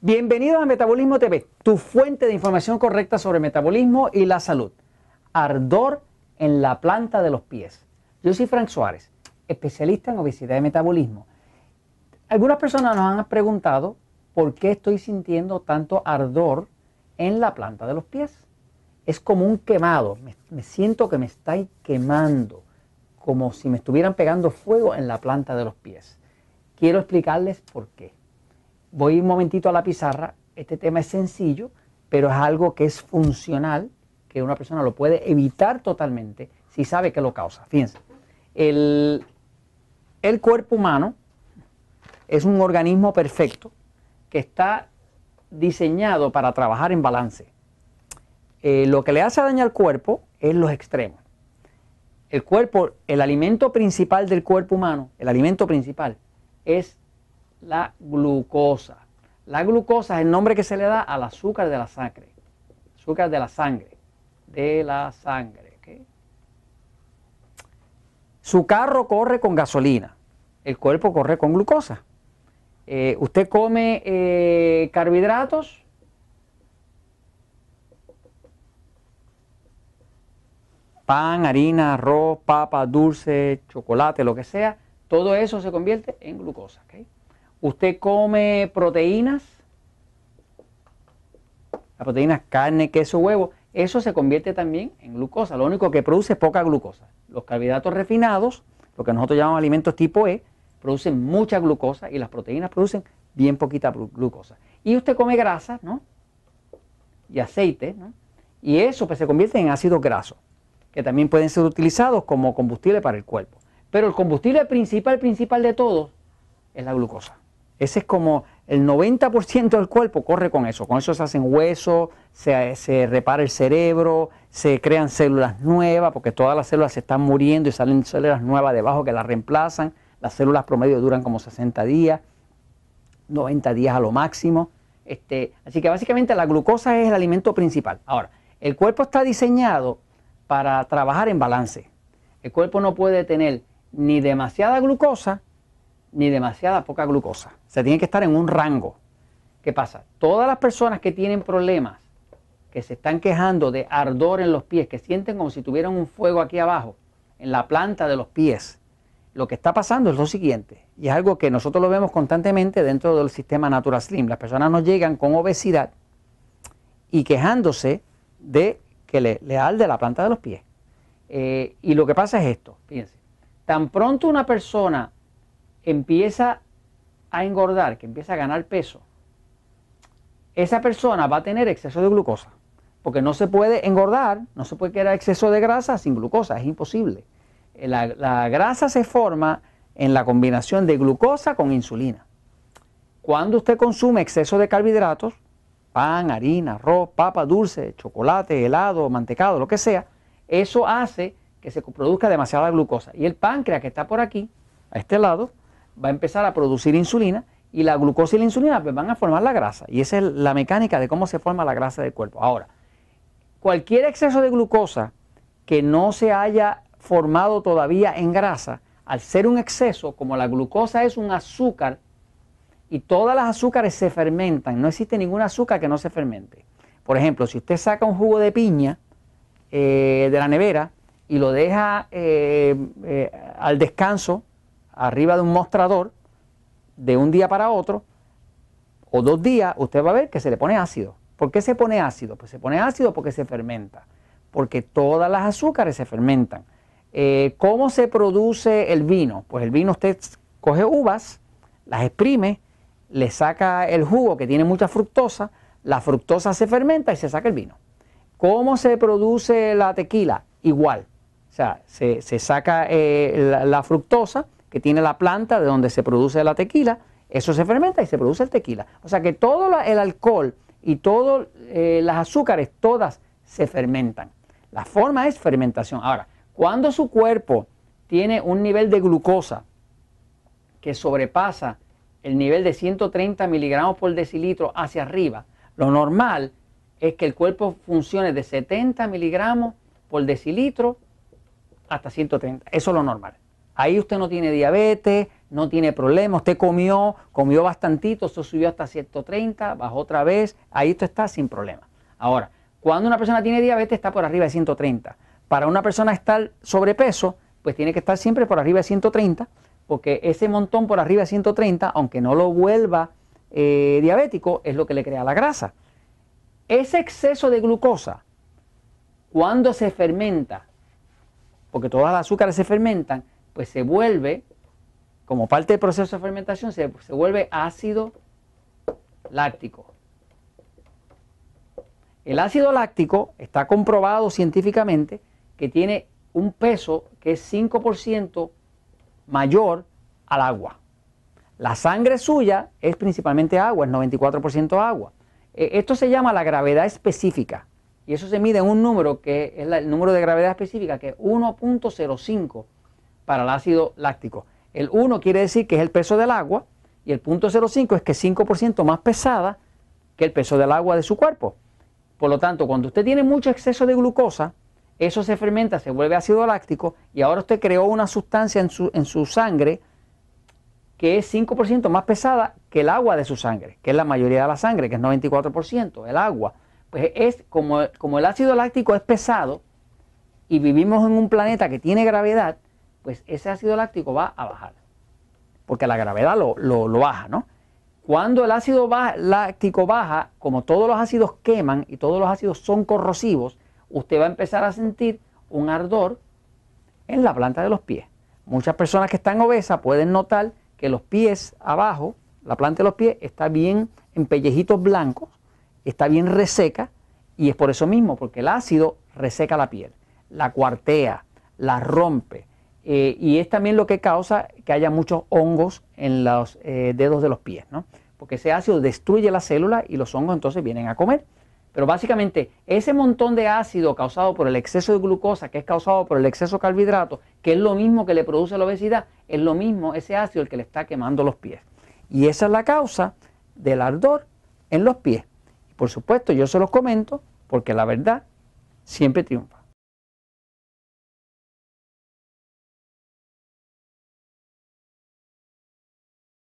Bienvenidos a Metabolismo TV, tu fuente de información correcta sobre metabolismo y la salud. Ardor en la planta de los pies. Yo soy Frank Suárez, especialista en obesidad y metabolismo. Algunas personas nos han preguntado por qué estoy sintiendo tanto ardor en la planta de los pies. Es como un quemado, me, siento que me está quemando, como si me estuvieran pegando fuego en la planta de los pies. Quiero explicarles por qué voy un momentito a la pizarra. Este tema es sencillo, pero es algo que es funcional, que una persona lo puede evitar totalmente si sabe que lo causa. Fíjense, el, cuerpo humano es un organismo perfecto que está diseñado para trabajar en balance. Eh, lo que le hace daño al cuerpo es los extremos. El cuerpo, el alimento principal del cuerpo humano, el alimento principal es la glucosa. La glucosa es el nombre que se le da al azúcar de la sangre. Azúcar de la sangre. De la sangre. Su carro corre con gasolina. El cuerpo corre con glucosa. Eh, usted come eh, carbohidratos. Pan, harina, arroz, papa, dulce, chocolate, lo que sea. Todo eso se convierte en glucosa usted come proteínas, las proteínas carne, queso, huevo, eso se convierte también en glucosa. Lo único que produce es poca glucosa. Los carbohidratos refinados, lo que nosotros llamamos alimentos tipo E, producen mucha glucosa y las proteínas producen bien poquita glucosa. Y usted come grasa, ¿no? Y aceite, ¿no? Y eso pues, se convierte en ácidos grasos, que también pueden ser utilizados como combustible para el cuerpo. Pero el combustible principal, principal de todos, es la glucosa. Ese es como el 90% del cuerpo corre con eso. Con eso se hacen huesos, se, repara el cerebro, se crean células nuevas, porque todas las células se están muriendo y salen células nuevas debajo que las reemplazan. Las células promedio duran como 60 días, 90 días a lo máximo. Este, así que básicamente la glucosa es el alimento principal. Ahora, el cuerpo está diseñado para trabajar en balance. El cuerpo no puede tener ni demasiada glucosa ni demasiada poca glucosa. Se tiene que estar en un rango. ¿Qué pasa? Todas las personas que tienen problemas, que se están quejando de ardor en los pies, que sienten como si tuvieran un fuego aquí abajo, en la planta de los pies, lo que está pasando es lo siguiente, y es algo que nosotros lo vemos constantemente dentro del sistema Natural Slim. Las personas nos llegan con obesidad y quejándose de que le, le arde la planta de los pies. Eh, y lo que pasa es esto, fíjense, tan pronto una persona empieza a engordar, que empieza a ganar peso, esa persona va a tener exceso de glucosa. Porque no se puede engordar, no se puede quedar exceso de grasa sin glucosa, es imposible. La, la grasa se forma en la combinación de glucosa con insulina. Cuando usted consume exceso de carbohidratos, pan, harina, arroz, papa, dulce, chocolate, helado, mantecado, lo que sea, eso hace que se produzca demasiada glucosa. Y el páncreas que está por aquí, a este lado, va a empezar a producir insulina y la glucosa y la insulina pues, van a formar la grasa. Y esa es la mecánica de cómo se forma la grasa del cuerpo. Ahora, cualquier exceso de glucosa que no se haya formado todavía en grasa, al ser un exceso, como la glucosa es un azúcar y todas las azúcares se fermentan, no existe ningún azúcar que no se fermente. Por ejemplo, si usted saca un jugo de piña eh, de la nevera y lo deja eh, eh, al descanso arriba de un mostrador de un día para otro o dos días, usted va a ver que se le pone ácido. ¿Por qué se pone ácido? Pues se pone ácido porque se fermenta, porque todas las azúcares se fermentan. Eh, ¿Cómo se produce el vino? Pues el vino usted coge uvas, las exprime, le saca el jugo que tiene mucha fructosa, la fructosa se fermenta y se saca el vino. ¿Cómo se produce la tequila? Igual. O sea, se, saca eh, la fructosa, que tiene la planta de donde se produce la tequila, eso se fermenta y se produce el tequila. O sea que todo el alcohol y todas eh, las azúcares, todas se fermentan. La forma es fermentación. Ahora, cuando su cuerpo tiene un nivel de glucosa que sobrepasa el nivel de 130 miligramos por decilitro hacia arriba, lo normal es que el cuerpo funcione de 70 miligramos por decilitro hasta 130. Eso es lo normal. Ahí usted no tiene diabetes, no tiene problema. Usted comió, comió bastantito, eso subió hasta 130, bajó otra vez, ahí esto está sin problema. Ahora, cuando una persona tiene diabetes está por arriba de 130. Para una persona estar sobrepeso, pues tiene que estar siempre por arriba de 130, porque ese montón por arriba de 130, aunque no lo vuelva eh, diabético, es lo que le crea la grasa. Ese exceso de glucosa, cuando se fermenta, porque todas las azúcares se fermentan, pues se vuelve, como parte del proceso de fermentación, se, se vuelve ácido láctico. El ácido láctico está comprobado científicamente que tiene un peso que es 5% mayor al agua. La sangre suya es principalmente agua, es 94% agua. E, esto se llama la gravedad específica y eso se mide en un número que es el número de gravedad específica que es 1.05 para el ácido láctico. El 1 quiere decir que es el peso del agua y el punto 0.5 es que es 5% más pesada que el peso del agua de su cuerpo. Por lo tanto, cuando usted tiene mucho exceso de glucosa, eso se fermenta, se vuelve ácido láctico y ahora usted creó una sustancia en su, en su sangre que es 5% más pesada que el agua de su sangre, que es la mayoría de la sangre, que es 94%, el agua. Pues es como, como el ácido láctico es pesado y vivimos en un planeta que tiene gravedad, pues ese ácido láctico va a bajar, porque la gravedad lo, lo, baja, ¿no? Cuando el ácido láctico baja, como todos los ácidos queman y todos los ácidos son corrosivos, usted va a empezar a sentir un ardor en la planta de los pies. Muchas personas que están obesas pueden notar que los pies abajo, la planta de los pies, está bien en pellejitos blancos, está bien reseca y es por eso mismo, porque el ácido reseca la piel, la cuartea, la rompe eh, y es también lo que causa que haya muchos hongos en los eh, dedos de los pies, ¿no? porque ese ácido destruye la célula y los hongos entonces vienen a comer. Pero básicamente ese montón de ácido causado por el exceso de glucosa, que es causado por el exceso de carbohidratos, que es lo mismo que le produce la obesidad, es lo mismo ese ácido el que le está quemando los pies. Y esa es la causa del ardor en los pies. Y por supuesto yo se los comento porque la verdad siempre triunfa.